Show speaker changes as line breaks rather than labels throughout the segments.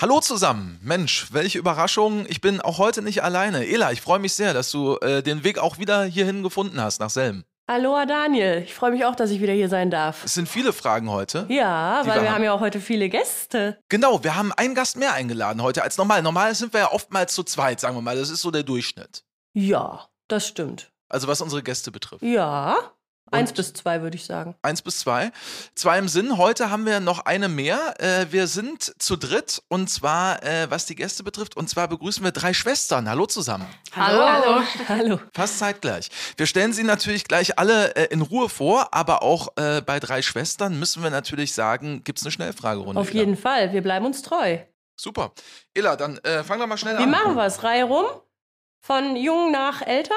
Hallo zusammen. Mensch, welche Überraschung. Ich bin auch heute nicht alleine. Ela, ich freue mich sehr, dass du äh, den Weg auch wieder hierhin gefunden hast, nach Selm.
Hallo Daniel, ich freue mich auch, dass ich wieder hier sein darf.
Es sind viele Fragen heute.
Ja, weil
wir
wir
haben
ja auch heute viele Gäste.
Genau, wir haben einen Gast mehr eingeladen heute als normal. Normal sind wir ja oftmals zu zweit, sagen wir mal. Das ist so der Durchschnitt.
Ja, das stimmt.
Also was unsere Gäste betrifft.
Ja, eins
Und-
bis zwei würde ich sagen.
Eins bis zwei. Zwei im Sinn. Heute haben wir noch eine mehr. Äh, wir sind zu dritt und zwar, äh, was die Gäste betrifft. Und zwar begrüßen wir drei Schwestern. Hallo zusammen.
Hallo. Hallo.
Fast zeitgleich. Wir stellen sie natürlich gleich alle äh, in Ruhe vor, aber auch äh, bei drei Schwestern müssen wir natürlich sagen, gibt es eine Schnellfragerunde.
Auf jeden Fall, wir bleiben uns treu.
Super. Ella, dann äh, fang doch mal schnell
Wie
an.
machen wir es? Reihe rum? Von jung nach älter?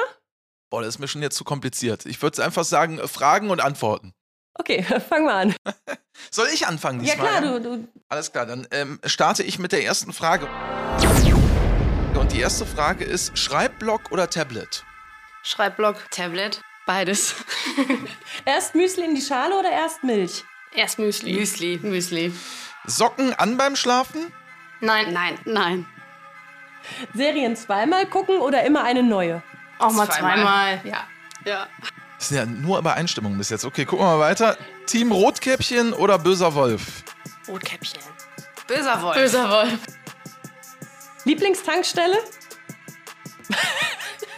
Boah, das ist mir schon jetzt zu kompliziert. Ich würde einfach sagen, äh, Fragen und Antworten.
Okay, fangen wir an.
Soll ich anfangen
Ja
diesmal?
klar, du, du.
Alles klar, dann ähm, starte ich mit der ersten Frage. Und die erste Frage ist: Schreibblock oder Tablet?
Schreibblock.
Tablet, beides.
Erst Müsli in die Schale oder erst Milch?
Erst Müsli.
Müsli, Müsli.
Socken an beim Schlafen?
Nein.
Nein, nein.
Serien zweimal gucken oder immer eine neue?
Auch mal zweimal.
Ja. Ja.
Das sind ja nur Übereinstimmungen bis jetzt. Okay, gucken wir mal weiter. Team Rotkäppchen oder böser Wolf?
Rotkäppchen.
Böser Wolf.
Böser Wolf.
Lieblingstankstelle?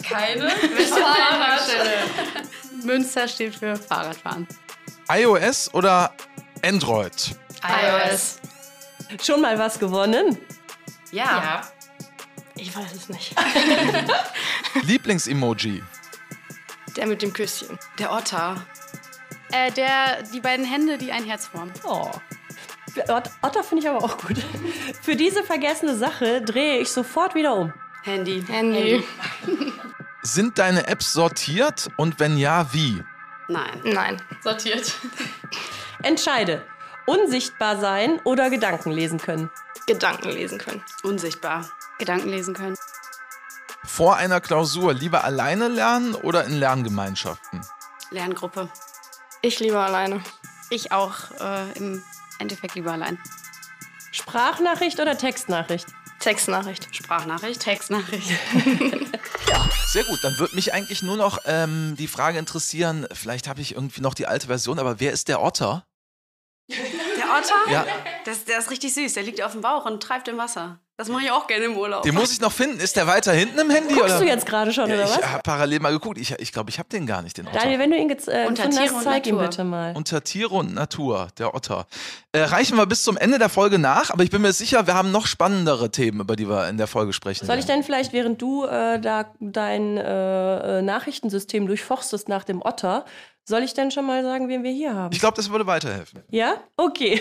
Keine.
Fahrradstelle. Münster steht für Fahrradfahren.
iOS oder Android?
iOS.
Schon mal was gewonnen?
Ja.
Ja. Ich weiß es nicht.
Lieblingsemoji?
Der mit dem Küsschen.
Der Otter. Äh, der, die beiden Hände, die ein Herz formen.
Oh. Ot- Otter finde ich aber auch gut. Für diese vergessene Sache drehe ich sofort wieder um.
Handy.
Handy.
Sind deine Apps sortiert und wenn ja, wie?
Nein.
Nein. Sortiert.
Entscheide. Unsichtbar sein oder Gedanken lesen können.
Gedanken lesen können.
Unsichtbar. Gedanken lesen können.
Vor einer Klausur lieber alleine lernen oder in Lerngemeinschaften?
Lerngruppe.
Ich lieber alleine.
Ich auch äh, im Endeffekt lieber allein.
Sprachnachricht oder Textnachricht?
Textnachricht.
Sprachnachricht, Textnachricht.
Sehr gut, dann würde mich eigentlich nur noch ähm, die Frage interessieren, vielleicht habe ich irgendwie noch die alte Version, aber wer ist der Otter?
Der Otter?
Ja,
Das, der ist richtig süß. Der liegt auf dem Bauch und treibt im Wasser. Das mache ich auch gerne im Urlaub.
den muss ich noch finden. Ist der weiter hinten im Handy?
Guckst
oder?
du jetzt gerade schon,
Ja,
oder
ich
was?
habe parallel mal geguckt. Ich glaube, ich, glaub, ich habe den gar nicht, den Otter.
Daniel, wenn du ihn gez- äh,
Unter
gefunden
Tiere
hast, zeig ihn bitte mal.
Unter Tiere und Natur, der Otter. Äh, reichen wir bis zum Ende der Folge nach, aber ich bin mir sicher, wir haben noch spannendere Themen, über die wir in der Folge sprechen.
Soll ich denn vielleicht, während du äh, da dein äh, äh, Nachrichtensystem durchforstest nach dem Otter, soll ich denn schon mal sagen, wen wir hier haben?
Ich glaube, das würde weiterhelfen.
Ja? Okay.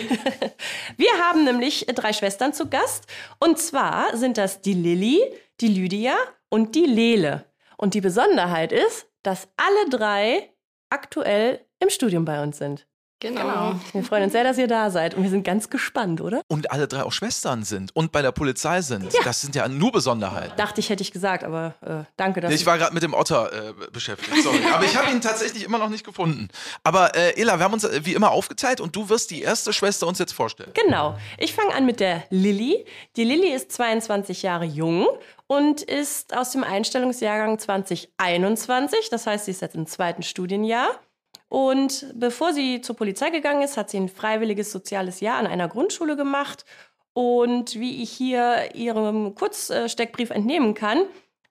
Wir haben nämlich drei Schwestern zu Gast. Und zwar sind das die Lilly, die Lydia und die Lele. Und die Besonderheit ist, dass alle drei aktuell im Studium bei uns sind.
Genau.
Wir freuen uns sehr, dass ihr da seid. Und wir sind ganz gespannt, oder?
Und alle drei auch Schwestern sind und bei der Polizei sind. Das sind ja nur Besonderheiten.
Dachte ich, hätte ich gesagt, aber äh, danke, dass
Ich war gerade mit dem Otter äh, beschäftigt, sorry. Aber ich habe ihn tatsächlich immer noch nicht gefunden. Aber äh, Ela, wir haben uns äh, wie immer aufgeteilt und du wirst die erste Schwester uns jetzt vorstellen.
Genau. Ich fange an mit der Lilly. Die Lilly ist 22 Jahre jung und ist aus dem Einstellungsjahrgang 2021. Das heißt, sie ist jetzt im zweiten Studienjahr. Und bevor sie zur Polizei gegangen ist, hat sie ein freiwilliges soziales Jahr an einer Grundschule gemacht. Und wie ich hier ihrem Kurzsteckbrief entnehmen kann,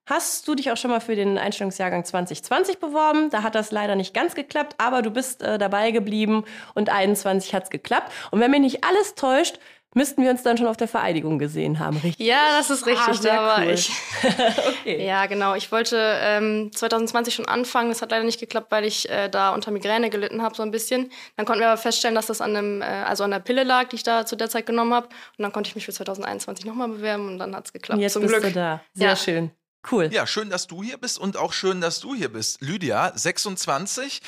hast du dich auch schon mal für den Einstellungsjahrgang 2020 beworben. Da hat das leider nicht ganz geklappt, aber du bist äh, dabei geblieben und 21 hat es geklappt. Und wenn mich nicht alles täuscht, müssten wir uns dann schon auf der Vereidigung gesehen haben, richtig?
Ja, das ist richtig.
Ah, sehr
da war
cool.
ich.
Okay.
Ja, genau. Ich wollte ähm, 2020 schon anfangen. Das hat leider nicht geklappt, weil ich äh, da unter Migräne gelitten habe, so ein bisschen. Dann konnten wir aber feststellen, dass das an, einem, äh, also an der Pille lag, die ich da zu der Zeit genommen habe. Und dann konnte ich mich für 2021 nochmal bewerben und dann hat es geklappt.
Jetzt
Zum
bist
Glück.
du da. Sehr
Ja.
schön. Cool.
Ja, schön, dass du hier bist und auch schön, dass du hier bist. Lydia, 26.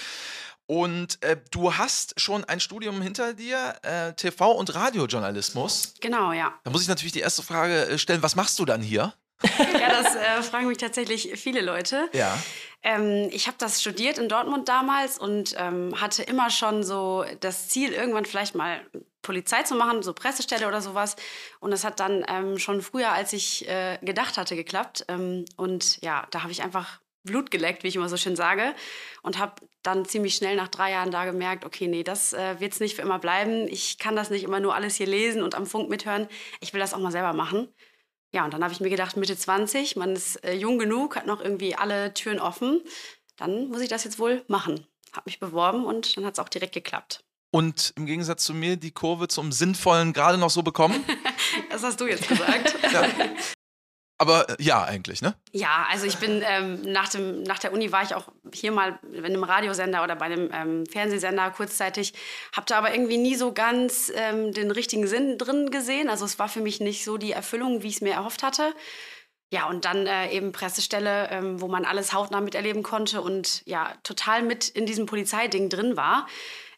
Und äh, du hast schon ein Studium hinter dir, äh, TV- und Radiojournalismus.
Genau, ja.
Da muss ich natürlich die erste Frage äh, stellen, was machst du dann hier?
Ja, das äh, fragen mich tatsächlich viele Leute.
Ja.
Ähm, ich habe das studiert in Dortmund damals und ähm, hatte immer schon so das Ziel, irgendwann vielleicht mal Polizei zu machen, so Pressestelle oder sowas. Und das hat dann ähm, schon früher, als ich äh, gedacht hatte, geklappt. Ähm, und ja, da habe ich einfach Blut geleckt, wie ich immer so schön sage. Und habe dann ziemlich schnell nach drei Jahren da gemerkt, okay, nee, das äh, wird es nicht für immer bleiben. Ich kann das nicht immer nur alles hier lesen und am Funk mithören. Ich will das auch mal selber machen. Ja, und dann habe ich mir gedacht, Mitte 20, man ist äh, jung genug, hat noch irgendwie alle Türen offen. Dann muss ich das jetzt wohl machen. Habe mich beworben und dann hat es auch direkt geklappt.
Und im Gegensatz zu mir die Kurve zum Sinnvollen gerade noch so bekommen?
das hast du jetzt gesagt.
ja. Aber äh, ja, eigentlich, ne?
Ja, also ich bin ähm, nach, dem, nach der Uni war ich auch hier mal bei einem Radiosender oder bei einem ähm, Fernsehsender kurzzeitig, habe da aber irgendwie nie so ganz ähm, den richtigen Sinn drin gesehen. Also es war für mich nicht so die Erfüllung, wie ich es mir erhofft hatte. Ja, und dann äh, eben Pressestelle, ähm, wo man alles hautnah miterleben konnte und ja, total mit in diesem Polizeiding drin war.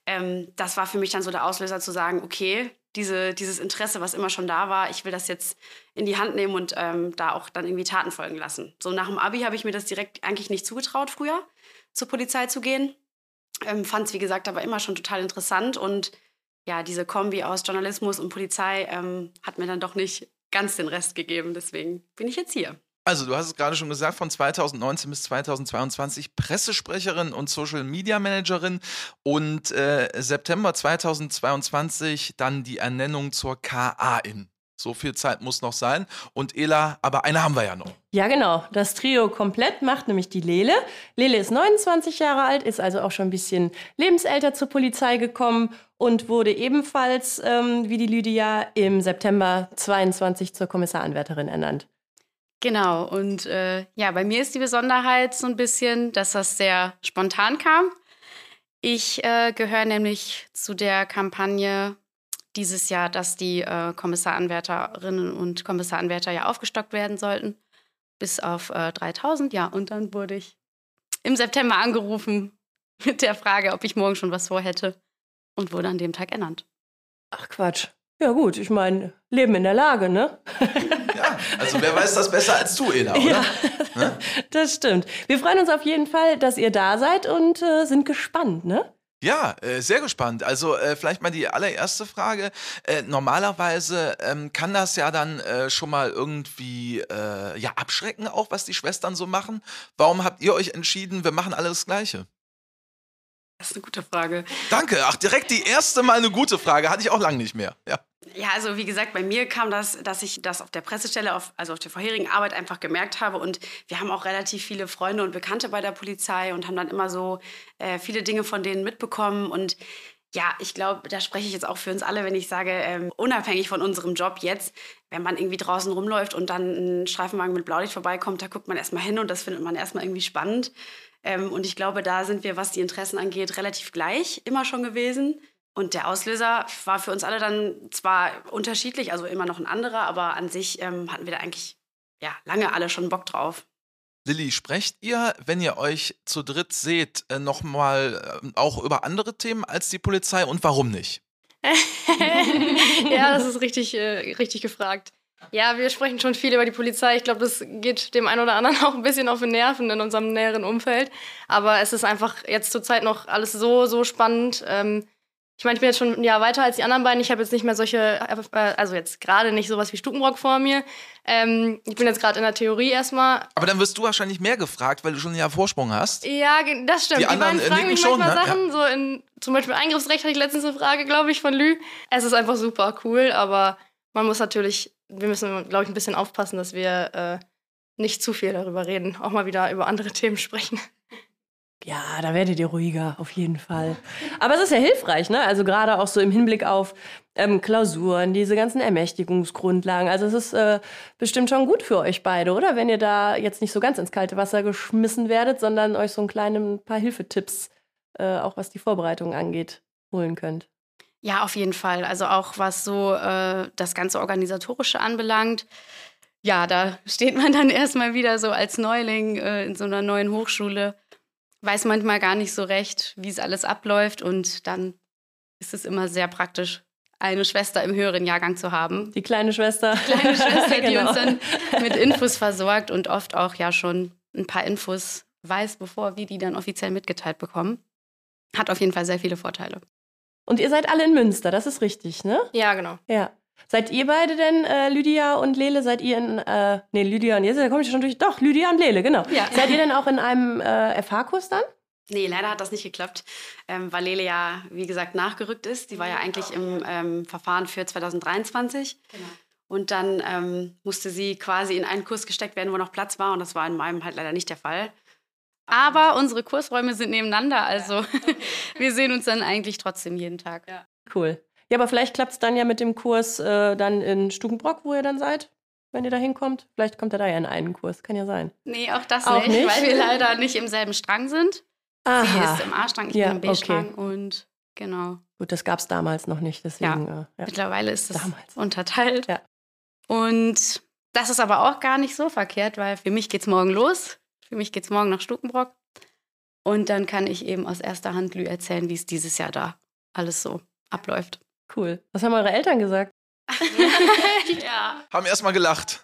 Ähm, das war für mich dann so der Auslöser zu sagen, okay, diese, dieses Interesse, was immer schon da war, ich will das jetzt in die Hand nehmen und ähm, da auch dann irgendwie Taten folgen lassen. So nach dem Abi habe ich mir das direkt eigentlich nicht zugetraut, früher zur Polizei zu gehen. Ähm, Fand es, wie gesagt, aber immer schon total interessant und ja, diese Kombi aus Journalismus und Polizei ähm, hat mir dann doch nicht ganz den Rest gegeben. Deswegen bin ich jetzt hier.
Also, du hast es gerade schon gesagt, von 2019 bis 2022 Pressesprecherin und Social Media Managerin und äh, September 2022 dann die Ernennung zur KA-In. So viel Zeit muss noch sein. Und Ela, aber eine haben wir ja noch.
Ja, genau. Das Trio komplett macht nämlich die Lele. Lele ist 29 Jahre alt, ist also auch schon ein bisschen lebensälter zur Polizei gekommen und wurde ebenfalls, ähm, wie die Lydia, im September 22 zur Kommissaranwärterin ernannt.
Genau, und äh, ja, bei mir ist die Besonderheit so ein bisschen, dass das sehr spontan kam. Ich äh, gehöre nämlich zu der Kampagne dieses Jahr, dass die äh, Kommissaranwärterinnen und Kommissaranwärter ja aufgestockt werden sollten, bis auf äh, 3000. Ja, und dann wurde ich im September angerufen mit der Frage, ob ich morgen schon was vorhätte und wurde an dem Tag ernannt.
Ach Quatsch. Ja gut, ich meine, Leben in der Lage, ne?
also wer weiß das besser als du, Ela, oder? Ja,
ne? das stimmt. Wir freuen uns auf jeden Fall, dass ihr da seid und äh, sind gespannt, ne?
Ja, äh, sehr gespannt. Also äh, vielleicht mal die allererste Frage. Äh, normalerweise ähm, kann das ja dann äh, schon mal irgendwie äh, ja abschrecken, auch was die Schwestern so machen. Warum habt ihr euch entschieden, wir machen alles das Gleiche?
Das ist eine gute Frage.
Danke. Ach, direkt die erste Mal eine gute Frage. Hatte ich auch lange nicht mehr. Ja.
Ja, also wie gesagt, bei mir kam das, dass ich das auf der Pressestelle, auf, also auf der vorherigen Arbeit einfach gemerkt habe. Und wir haben auch relativ viele Freunde und Bekannte bei der Polizei und haben dann immer so äh, viele Dinge von denen mitbekommen. Und ja, ich glaube, da spreche ich jetzt auch für uns alle, wenn ich sage, ähm, unabhängig von unserem Job jetzt, wenn man irgendwie draußen rumläuft und dann ein Streifenwagen mit Blaulicht vorbeikommt, da guckt man erstmal hin und das findet man erstmal irgendwie spannend. Ähm, und ich glaube, da sind wir, was die Interessen angeht, relativ gleich immer schon gewesen. Und der Auslöser war für uns alle dann zwar unterschiedlich, also immer noch ein anderer, aber an sich ähm, hatten wir da eigentlich ja, lange alle schon Bock drauf.
Lilly, sprecht ihr, wenn ihr euch zu dritt seht, äh, nochmal äh, auch über andere Themen als die Polizei und warum nicht?
ja, das ist richtig, äh, richtig gefragt. Ja, wir sprechen schon viel über die Polizei. Ich glaube, das geht dem einen oder anderen auch ein bisschen auf den Nerven in unserem näheren Umfeld. Aber es ist einfach jetzt zurzeit noch alles so, so spannend. Ähm, ich meine, ich bin jetzt schon ein Jahr weiter als die anderen beiden. Ich habe jetzt nicht mehr solche, äh, also jetzt gerade nicht sowas wie Stukenbrock vor mir. Ähm, ich bin jetzt gerade in der Theorie erstmal.
Aber dann wirst du wahrscheinlich mehr gefragt, weil du schon ein Jahr Vorsprung hast.
Ja, das stimmt. Die, die anderen beiden fragen mich schon, manchmal ne? Sachen. Ja. So in, zum Beispiel Eingriffsrecht hatte ich letztens eine Frage, glaube ich, von Lü. Es ist einfach super cool, aber man muss natürlich wir müssen, glaube ich, ein bisschen aufpassen, dass wir äh, nicht zu viel darüber reden, auch mal wieder über andere Themen sprechen.
Ja, da werdet ihr ruhiger, auf jeden Fall. Aber es ist ja hilfreich, ne? Also gerade auch so im Hinblick auf ähm, Klausuren, diese ganzen Ermächtigungsgrundlagen. Also es ist äh, bestimmt schon gut für euch beide, oder? Wenn ihr da jetzt nicht so ganz ins kalte Wasser geschmissen werdet, sondern euch so ein kleines paar Hilfetipps, äh, auch was die Vorbereitung angeht, holen könnt.
Ja, auf jeden Fall. Also auch was so äh, das ganze Organisatorische anbelangt. Ja, da steht man dann erstmal wieder so als Neuling äh, in so einer neuen Hochschule, weiß manchmal gar nicht so recht, wie es alles abläuft und dann ist es immer sehr praktisch, eine Schwester im höheren Jahrgang zu haben.
Die kleine Schwester.
Die kleine Schwester, die genau. uns dann mit Infos versorgt und oft auch ja schon ein paar Infos weiß, bevor wir die dann offiziell mitgeteilt bekommen. Hat auf jeden Fall sehr viele Vorteile.
Und ihr seid alle in Münster, das ist richtig, ne?
Ja, genau.
Ja. Seid ihr beide denn, äh, Lydia und Lele, seid ihr in, äh, nee, Lydia und Lele, da komme ich schon durch, doch, Lydia und Lele, genau.
Ja.
Seid ihr denn auch in einem äh, FH-Kurs dann?
Nee, leider hat das nicht geklappt, ähm, weil Lele ja, wie gesagt, nachgerückt ist. Die war ja eigentlich im ähm, Verfahren für 2023. Und dann ähm, musste sie quasi in einen Kurs gesteckt werden, wo noch Platz war. Und das war in meinem halt leider nicht der Fall.
Aber unsere Kursräume sind nebeneinander, also wir sehen uns dann eigentlich trotzdem jeden Tag.
Ja.
Cool. Ja, aber vielleicht klappt es dann ja mit dem Kurs äh, dann in Stukenbrock, wo ihr dann seid, wenn ihr da hinkommt. Vielleicht kommt er da ja in einen Kurs, kann ja sein.
Nee, auch das
Auch
nicht,
nicht?
weil wir leider nicht im selben Strang sind. Sie
Aha.
ist im A-Strang, ich
Ja,
bin im B-Strang und genau.
Gut, das gab es damals noch nicht, deswegen. Ja. Äh, ja.
Mittlerweile ist das
Damals.
unterteilt.
Ja.
Und das ist aber auch gar nicht so verkehrt, weil für mich geht's morgen los. Für mich geht's morgen nach Stukenbrock. Und dann kann ich eben aus erster Hand Lü erzählen, wie es dieses Jahr da alles so abläuft.
Cool. Was haben eure Eltern gesagt?
ja.
Haben erstmal gelacht.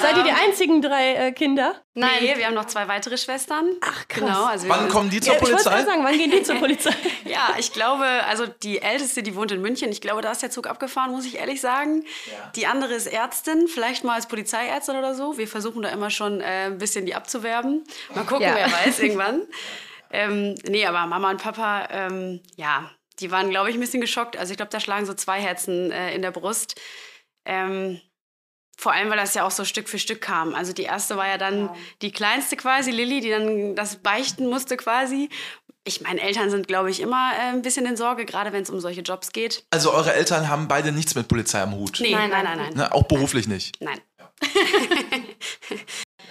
Seid ihr die einzigen drei äh, Kinder?
Nein. Nee, wir haben noch zwei weitere Schwestern.
Ach, krass.
Genau. Also
Wann kommen die zur
Ja, ich
Polizei?
gerade sagen, wann gehen die zur Polizei?
Ja, ich glaube, also die älteste, die wohnt in München. Ich glaube, da ist der Zug abgefahren, muss ich ehrlich sagen. Die andere ist Ärztin, vielleicht mal als Polizeiärztin oder so. Wir versuchen da immer schon äh, ein bisschen die abzuwerben. Mal gucken,
Ja.
wer weiß irgendwann. Ähm, nee, aber Mama und Papa, ähm, ja, die waren, glaube ich, ein bisschen geschockt. Also ich glaube, da schlagen so zwei Herzen äh, in der Brust. Ähm, vor allem, weil das ja auch so Stück für Stück kam. Also die erste war ja dann die kleinste quasi, Lilly, die dann das beichten musste quasi. Ich meine, Eltern sind, glaube ich, immer äh, ein bisschen in Sorge, gerade wenn es um solche Jobs geht.
Also eure Eltern haben beide nichts mit Polizei am Hut.
Nee, nein, nein, nein, nein.
Ne, auch beruflich nicht.
nein.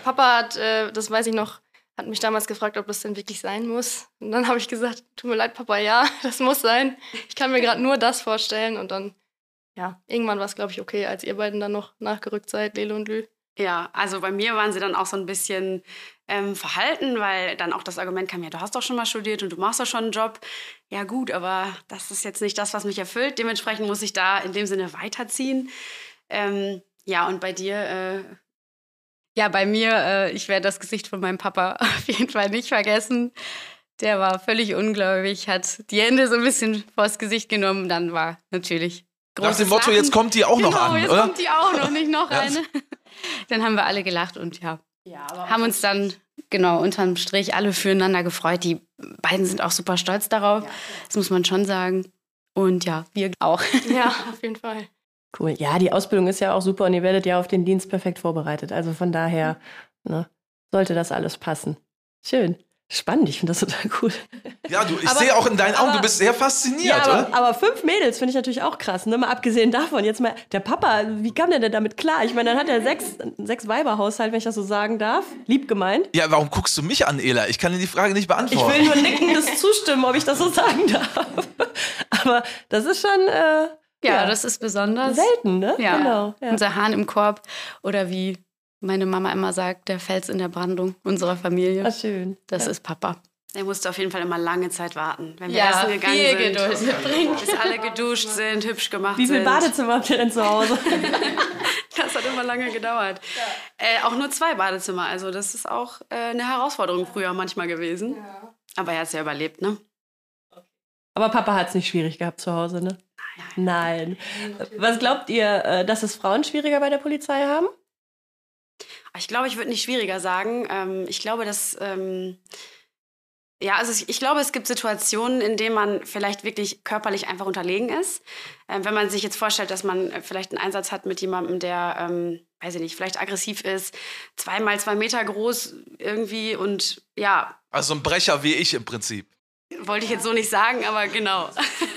Papa hat, äh, das weiß ich noch, hat mich damals gefragt, ob das denn wirklich sein muss. Und dann habe ich gesagt, tut mir leid, Papa, ja, das muss sein. Ich kann mir gerade nur das vorstellen. Und dann, ja, irgendwann war es, glaube ich, okay, als ihr beiden dann noch nachgerückt seid, Lele und Lü.
Ja, also bei mir waren sie dann auch so ein bisschen ähm, verhalten, weil dann auch das Argument kam, ja, du hast doch schon mal studiert und du machst doch schon einen Job. Ja gut, aber das ist jetzt nicht das, was mich erfüllt. Dementsprechend muss ich da in dem Sinne weiterziehen. Ähm, ja, und bei dir, äh,
Ja, bei mir, äh, ich werde das Gesicht von meinem Papa auf jeden Fall nicht vergessen. Der war völlig ungläubig, hat die Hände so ein bisschen vors Gesicht genommen. Dann war natürlich
Nach
großes
dem Motto,
Lachen.
jetzt kommt die auch noch
genau,
an,
jetzt
oder?
kommt die auch noch, nicht noch
Ja.
eine. Dann haben wir alle gelacht und ja, haben uns dann genau unterm Strich alle füreinander gefreut. Die beiden sind auch super stolz darauf, das muss man schon sagen. Und ja, wir auch.
Ja, auf jeden Fall.
Cool. Ja, die Ausbildung ist ja auch super und ihr werdet ja auf den Dienst perfekt vorbereitet. Also von daher ne, sollte das alles passen. Schön. Spannend, ich finde das total cool.
Ja, du, ich sehe auch in deinen Augen,
aber-
du bist sehr fasziniert,
Ja, aber,
oder?
aber fünf Mädels finde ich natürlich auch krass. Ne? Mal abgesehen davon, jetzt mal, der Papa, wie kam der denn damit klar? Ich meine, dann hat er sechs, sechs Weiberhaushalt, wenn ich das so sagen darf. Lieb gemeint.
Ja, warum guckst du mich an, Ela? Ich kann dir die Frage nicht
Ich
beantworten.
will nur nickendes zustimmen, ob ich das so sagen darf. Aber das ist schon äh,
Ja, das ist besonders.
selten, ne?
Ja.
Genau. Ja.
Unser Hahn im Korb oder wie meine Mama immer sagt, der Fels in der Brandung unserer Familie.
Ah, schön.
Das
ja.
ist Papa.
er musste auf jeden Fall immer lange Zeit warten, wenn wir
Ja,
essen gegangen
viel
sind.
Geduld mitbringen.
Bis alle geduscht sind, hübsch gemacht
Wie viele
sind.
Badezimmer habt ihr denn zu Hause?
Das hat immer lange gedauert. Äh, auch nur zwei Badezimmer. Also das ist auch äh, eine Herausforderung früher manchmal gewesen. Aber er hat es ja überlebt, ne?
Aber Papa hat es nicht schwierig gehabt zu Hause, ne? Nein. Was glaubt ihr, äh, dass es Frauen schwieriger bei der Polizei haben?
Ich glaube, ich würde nicht schwieriger sagen. Ähm, ich glaube, dass. Ähm, ja, also ich, ich glaube, es gibt Situationen, in denen man vielleicht wirklich körperlich einfach unterlegen ist. Ähm, wenn man sich jetzt vorstellt, dass man äh, vielleicht einen Einsatz hat mit jemandem, der, ähm, weiß ich nicht, vielleicht aggressiv ist, zweimal zwei Meter groß irgendwie und ja,
Also ein Brecher wie ich im Prinzip.
wollte ich jetzt so nicht sagen, aber genau.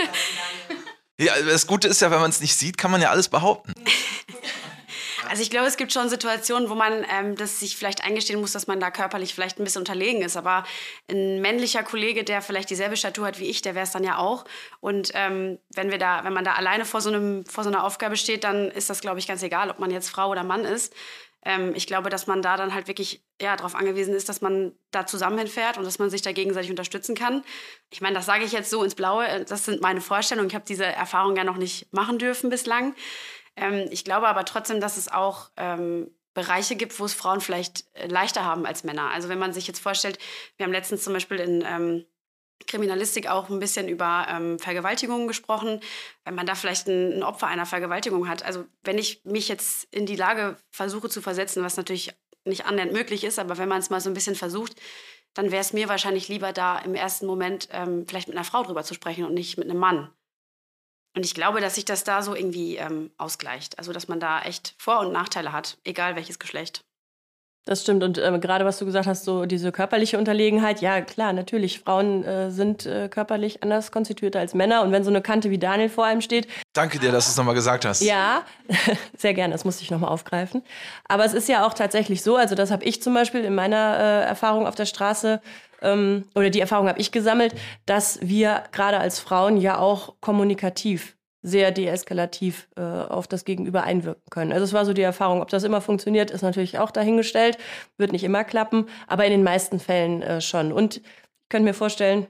Ja, das Gute ist ja, wenn man es nicht sieht, kann man ja alles behaupten.
Also ich glaube, es gibt schon Situationen, wo man ähm, das sich vielleicht eingestehen muss, dass man da körperlich vielleicht ein bisschen unterlegen ist. Aber ein männlicher Kollege, der vielleicht dieselbe Statur hat wie ich, der wäre es dann ja auch. Und ähm, wenn wir da, wenn man da alleine vor so einem, vor so einer Aufgabe steht, dann ist das, glaube ich, ganz egal, ob man jetzt Frau oder Mann ist. Ähm, ich glaube, dass man da dann halt wirklich ja, darauf angewiesen ist, dass man da zusammen hinfährt und dass man sich da gegenseitig unterstützen kann. Ich meine, das sage ich jetzt so ins Blaue. äh, Das sind meine Vorstellungen. Ich habe diese Erfahrung ja noch nicht machen dürfen bislang. Ähm, ich glaube aber trotzdem, dass es auch ähm, Bereiche gibt, wo es Frauen vielleicht äh, leichter haben als Männer. Also wenn man sich jetzt vorstellt, wir haben letztens zum Beispiel in, ähm, Kriminalistik auch ein bisschen über ähm, Vergewaltigungen gesprochen, wenn man da vielleicht ein, ein, Opfer einer Vergewaltigung hat. Also wenn ich mich jetzt in die Lage versuche zu versetzen, was natürlich nicht annähernd möglich ist, aber wenn man es mal so ein bisschen versucht, dann wäre es mir wahrscheinlich lieber da im ersten Moment ähm, vielleicht mit einer Frau drüber zu sprechen und nicht mit einem Mann. Und ich glaube, dass sich das da so irgendwie ähm, ausgleicht. Also dass man da echt Vor- und Nachteile hat, egal welches Geschlecht.
Das stimmt. Und äh, gerade was du gesagt hast, so diese körperliche Unterlegenheit, ja klar, natürlich, Frauen äh, sind äh, körperlich anders konstituiert als Männer. Und wenn so eine Kante wie Daniel vor einem steht.
Danke dir, dass du es nochmal gesagt hast.
Ja, sehr gerne, das musste ich nochmal aufgreifen. Aber es ist ja auch tatsächlich so, also das habe ich zum Beispiel in meiner äh, Erfahrung auf der Straße ähm, oder die Erfahrung habe ich gesammelt, dass wir gerade als Frauen ja auch kommunikativ sehr deeskalativ äh, auf das Gegenüber einwirken können. Also es war so die Erfahrung. Ob das immer funktioniert, ist natürlich auch dahingestellt. Wird nicht immer klappen, aber in den meisten Fällen äh, schon. Und ich könnte mir vorstellen,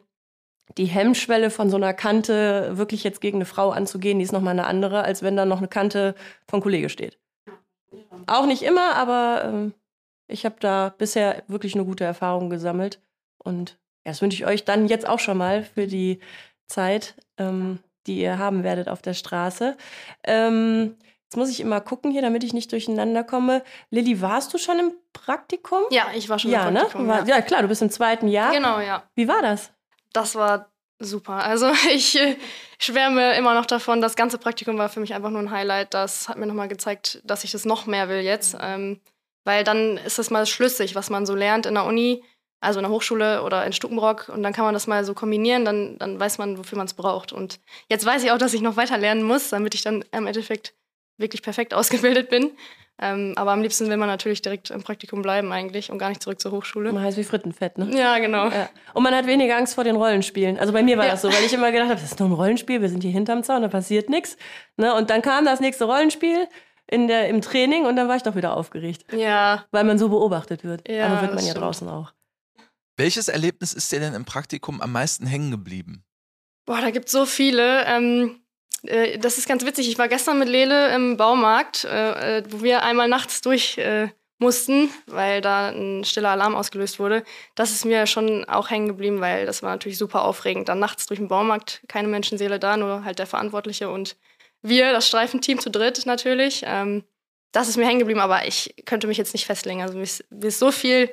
die Hemmschwelle von so einer Kante wirklich jetzt gegen eine Frau anzugehen, die ist nochmal eine andere, als wenn da noch eine Kante von Kollege steht. Auch nicht immer, aber ähm, ich habe da bisher wirklich eine gute Erfahrung gesammelt. Und ja, das wünsche ich euch dann jetzt auch schon mal für die Zeit. Ähm, die ihr haben werdet auf der Straße. Ähm, jetzt muss ich immer gucken hier, damit ich nicht durcheinander komme. Lilly, warst du schon im Praktikum?
Ja, ich war schon
ja,
im Praktikum.
Ne? War, ja. ja, klar, du bist im zweiten Jahr.
Genau, ja.
Wie war das?
Das war super. Also ich äh, schwärme immer noch davon. Das ganze Praktikum war für mich einfach nur ein Highlight. Das hat mir nochmal gezeigt, dass ich das noch mehr will jetzt. Ähm, weil dann ist es mal schlüssig, was man so lernt in der Uni also in der Hochschule oder in Stukenbrock und dann kann man das mal so kombinieren, dann, dann weiß man, wofür man es braucht. Und jetzt weiß ich auch, dass ich noch weiter lernen muss, damit ich dann im Endeffekt wirklich perfekt ausgebildet bin. Ähm, aber am liebsten will man natürlich direkt im Praktikum bleiben eigentlich und gar nicht zurück zur Hochschule.
Man heißt wie Frittenfett, ne?
Ja, genau. Ja.
Und man hat weniger Angst vor den Rollenspielen. Also bei mir war ja. das so, weil ich immer gedacht habe, das ist nur ein Rollenspiel, wir sind hier hinterm Zaun, da passiert nichts. Ne? Und dann kam das nächste Rollenspiel in der, im Training und dann war ich doch wieder aufgeregt.
Ja.
Weil man so beobachtet wird. Ja, aber wird man ja stimmt. draußen auch.
Welches Erlebnis ist dir denn im Praktikum am meisten hängen geblieben?
Boah, da gibt es so viele. Ähm, äh, das ist ganz witzig. Ich war gestern mit Lele im Baumarkt, äh, äh, wo wir einmal nachts durch äh, mussten, weil da ein stiller Alarm ausgelöst wurde. Das ist mir schon auch hängen geblieben, weil das war natürlich super aufregend. Dann nachts durch den Baumarkt, keine Menschenseele da, nur halt der Verantwortliche und wir, das Streifenteam zu dritt natürlich. Ähm, das ist mir hängen geblieben, aber ich könnte mich jetzt nicht festlegen. Also mir ist, mir ist so viel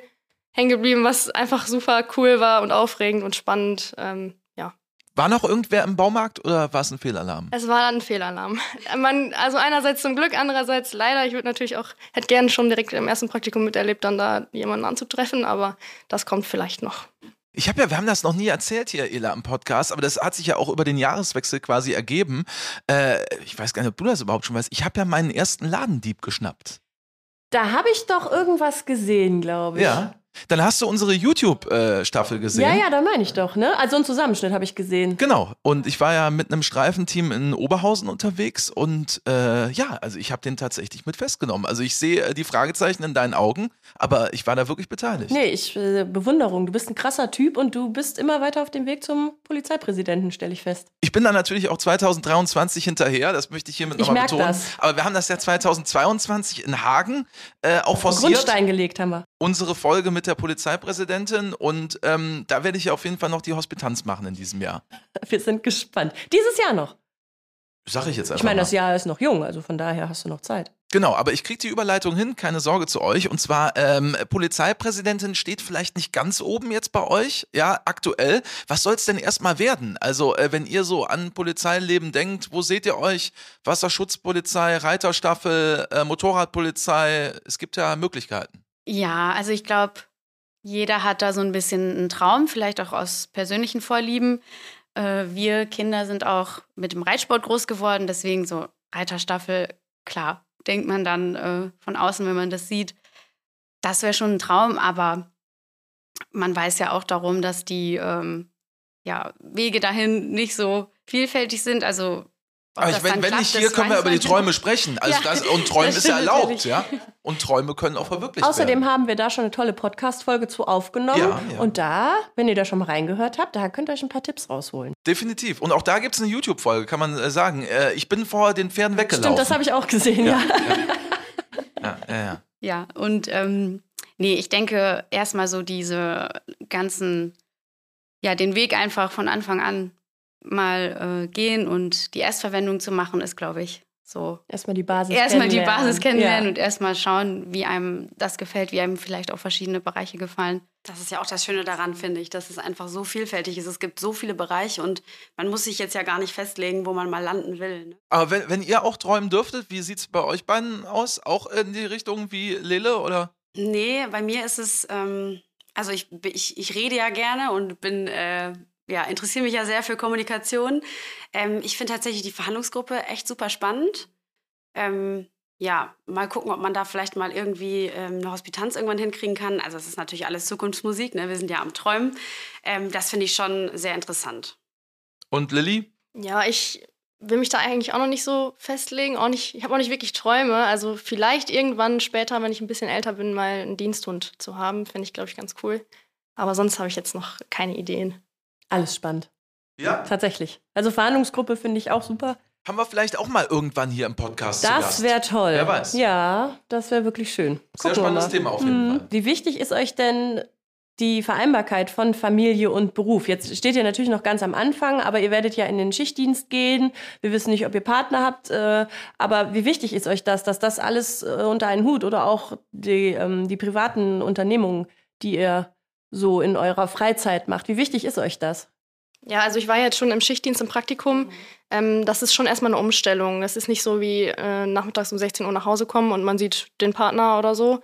hängen geblieben, was einfach super cool war und aufregend und spannend. Ähm, ja.
War noch irgendwer im Baumarkt oder war es ein Fehlalarm?
Es war ein Fehlalarm. Man, also einerseits zum Glück, andererseits leider. Ich würde natürlich auch, hätte gerne schon direkt im ersten Praktikum miterlebt, dann da jemanden anzutreffen, aber das kommt vielleicht noch.
Ich habe ja, wir haben das noch nie erzählt hier, Ela, im Podcast, aber das hat sich ja auch über den Jahreswechsel quasi ergeben. Äh, ich weiß gar nicht, ob du das überhaupt schon weißt. Ich habe ja meinen ersten Ladendieb geschnappt.
Da habe ich doch irgendwas gesehen, glaube ich.
Ja. Dann hast du unsere YouTube-Staffel gesehen.
Ja, ja, da meine ich doch, ne? Also einen Zusammenschnitt habe ich gesehen.
Genau. Und ich war ja mit einem Streifenteam in Oberhausen unterwegs und äh, ja, also ich habe den tatsächlich mit festgenommen. Also ich sehe äh, die Fragezeichen in deinen Augen, aber ich war da wirklich beteiligt.
Nee, ich äh, Bewunderung. Du bist ein krasser Typ und du bist immer weiter auf dem Weg zum Polizeipräsidenten, stelle ich fest.
Ich bin da natürlich auch 2023 hinterher, das möchte ich hiermit nochmal betonen. Das. Aber wir haben das ja 2022 in Hagen äh, auch forciert.
Grundstein gelegt haben wir.
Unsere Folge mit der Polizeipräsidentin und ähm, da werde ich auf jeden Fall noch die Hospitanz machen in diesem Jahr.
Wir sind gespannt. Dieses Jahr noch.
Sag ich jetzt einfach.
Ich meine, das Jahr ist noch jung, also von daher hast du noch Zeit.
Genau, aber ich kriege die Überleitung hin, keine Sorge zu euch. Und zwar, ähm, Polizeipräsidentin steht vielleicht nicht ganz oben jetzt bei euch, ja, aktuell. Was soll es denn erstmal werden? Also, äh, wenn ihr so an Polizeileben denkt, wo seht ihr euch? Wasserschutzpolizei, Reiterstaffel, äh, Motorradpolizei, es gibt ja Möglichkeiten.
Ja, also ich glaube, jeder hat da so ein bisschen einen Traum, vielleicht auch aus persönlichen Vorlieben. Äh, wir Kinder sind auch mit dem Reitsport groß geworden, deswegen so Reiterstaffel, klar, denkt man dann äh, von außen, wenn man das sieht. Das wäre schon ein Traum, aber man weiß ja auch darum, dass die ähm, ja, Wege dahin nicht so vielfältig sind. Also
aber ich, wenn, wenn nicht hier, können wir über die Träume sprechen. Also ja, das, und Träumen ist ja erlaubt, ja. Und Träume können auch verwirklicht
Außerdem
werden.
haben wir da schon eine tolle Podcast-Folge zu aufgenommen. Ja, ja. Und da, wenn ihr da schon mal reingehört habt, da könnt ihr euch ein paar Tipps rausholen.
Definitiv. Und auch da gibt es eine YouTube-Folge, kann man äh, sagen. Äh, ich bin vor den Pferden weggelaufen.
Stimmt, das habe ich auch gesehen, ja.
Ja, ja, ja. ja und ähm, nee, ich denke erstmal so diese ganzen ja, den Weg einfach von Anfang an mal äh, gehen und die Erstverwendung zu machen, ist, glaube ich, so.
Erstmal die Basis
Erstmal die
kennenlernen.
Basis kennenlernen
Ja.
und erstmal schauen, wie einem das gefällt, wie einem vielleicht auch verschiedene Bereiche gefallen.
Das ist ja auch das Schöne daran, finde ich, dass es einfach so vielfältig ist. Es gibt so viele Bereiche und man muss sich jetzt ja gar nicht festlegen, wo man mal landen will. Ne?
Aber wenn, wenn ihr auch träumen dürftet, wie sieht es bei euch beiden aus? Auch in die Richtung wie Lille oder?
Nee, bei mir ist es, ähm, also ich, ich, ich rede ja gerne und bin, äh, ja, interessiere mich ja sehr für Kommunikation. Ähm, ich finde tatsächlich die Verhandlungsgruppe echt super spannend. Ähm, ja, mal gucken, ob man da vielleicht mal irgendwie ähm, eine Hospitanz irgendwann hinkriegen kann. Also es ist natürlich alles Zukunftsmusik, ne? wir sind ja am Träumen. Ähm, das finde ich schon sehr interessant.
Und Lilly?
Ja, ich will mich da eigentlich auch noch nicht so festlegen. Auch nicht, ich habe auch nicht wirklich Träume. Also vielleicht irgendwann später, wenn ich ein bisschen älter bin, mal einen Diensthund zu haben, fände ich, glaube ich, ganz cool. Aber sonst habe ich jetzt noch keine Ideen.
Alles spannend.
Ja.
Tatsächlich. Also Verhandlungsgruppe finde ich auch super.
Haben wir vielleicht auch mal irgendwann hier im Podcast
Das wäre toll.
Wer weiß.
Ja, das wäre wirklich schön.
Sehr
Gucken
spannendes. Thema auf jeden
Mhm.
Fall.
Wie wichtig ist euch denn die Vereinbarkeit von Familie und Beruf? Jetzt steht ihr natürlich noch ganz am Anfang, aber ihr werdet ja in den Schichtdienst gehen. Wir wissen nicht, ob ihr Partner habt, äh, aber wie wichtig ist euch das, dass das alles äh, unter einen Hut oder auch die, ähm, die privaten Unternehmungen, die ihr so in eurer Freizeit macht, wie wichtig ist euch das?
Ja, also ich war jetzt schon im Schichtdienst im Praktikum. Ähm, das ist schon erstmal eine Umstellung. Das ist nicht so wie äh, nachmittags um 16 Uhr nach Hause kommen und man sieht den Partner oder so.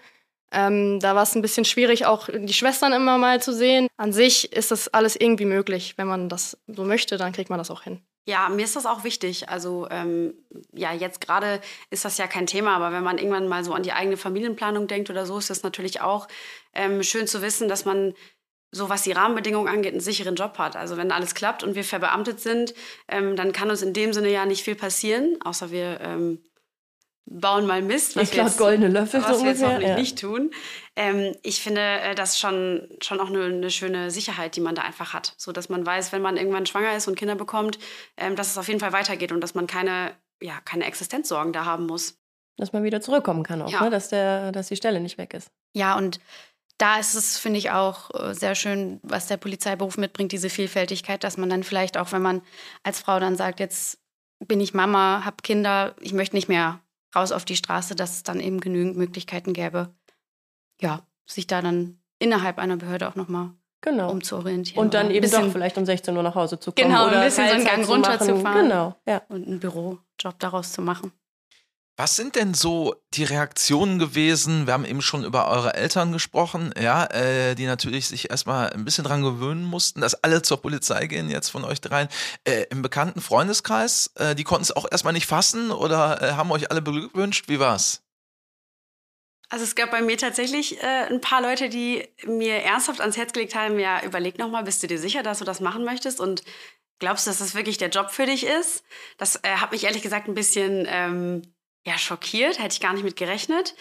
Ähm, da war es ein bisschen schwierig, auch die Schwestern immer mal zu sehen. An sich ist das alles irgendwie möglich. Wenn man das so möchte, dann kriegt man das auch hin.
Ja, mir ist das auch wichtig. Also ähm, ja, jetzt gerade ist das ja kein Thema, aber wenn man irgendwann mal so an die eigene Familienplanung denkt oder so, ist es natürlich auch ähm, schön zu wissen, dass man so was die Rahmenbedingungen angeht, einen sicheren Job hat. Also wenn alles klappt und wir verbeamtet sind, ähm, dann kann uns in dem Sinne ja nicht viel passieren, außer wir ähm, bauen mal Mist, was wir
klaut
jetzt,
goldene Löffel
was
so
wir jetzt
ungefähr.
hoffentlich
Ja.
nicht tun. Ähm, ich finde, äh, das ist schon, schon auch eine, eine schöne Sicherheit, die man da einfach hat. So dass man weiß, wenn man irgendwann schwanger ist und Kinder bekommt, ähm, dass es auf jeden Fall weitergeht und dass man keine, ja, keine Existenzsorgen da haben muss.
Dass man wieder zurückkommen kann auch,
Ja.
ne? dass, der, dass die Stelle nicht weg ist.
Ja, und da ist es, finde ich, auch äh, sehr schön, was der Polizeiberuf mitbringt, diese Vielfältigkeit, dass man dann vielleicht auch, wenn man als Frau dann sagt, jetzt bin ich Mama, habe Kinder, ich möchte nicht mehr raus auf die Straße, dass es dann eben genügend Möglichkeiten gäbe, ja, sich da dann innerhalb einer Behörde auch nochmal
Genau.
umzuorientieren.
Und dann
ein
eben doch vielleicht um 16 Uhr nach Hause zu kommen.
Genau, ein
oder
bisschen so einen Gang runterzufahren.
Genau, ja.
und einen Bürojob daraus zu machen.
Was sind denn so die Reaktionen gewesen? Wir haben eben schon über eure Eltern gesprochen, ja, äh, die natürlich sich erstmal ein bisschen dran gewöhnen mussten, dass alle zur Polizei gehen jetzt von euch dreien. Äh, Im bekannten Freundeskreis, äh, die konnten es auch erstmal nicht fassen oder äh, haben euch alle beglückwünscht? Wie war's?
Also es gab bei mir tatsächlich äh, ein paar Leute, die mir ernsthaft ans Herz gelegt haben, ja, überleg noch mal, bist du dir sicher, dass du das machen möchtest und glaubst du, dass das wirklich der Job für dich ist? Das äh, hat mich ehrlich gesagt ein bisschen ähm, ja, schockiert, hätte ich gar nicht mit gerechnet.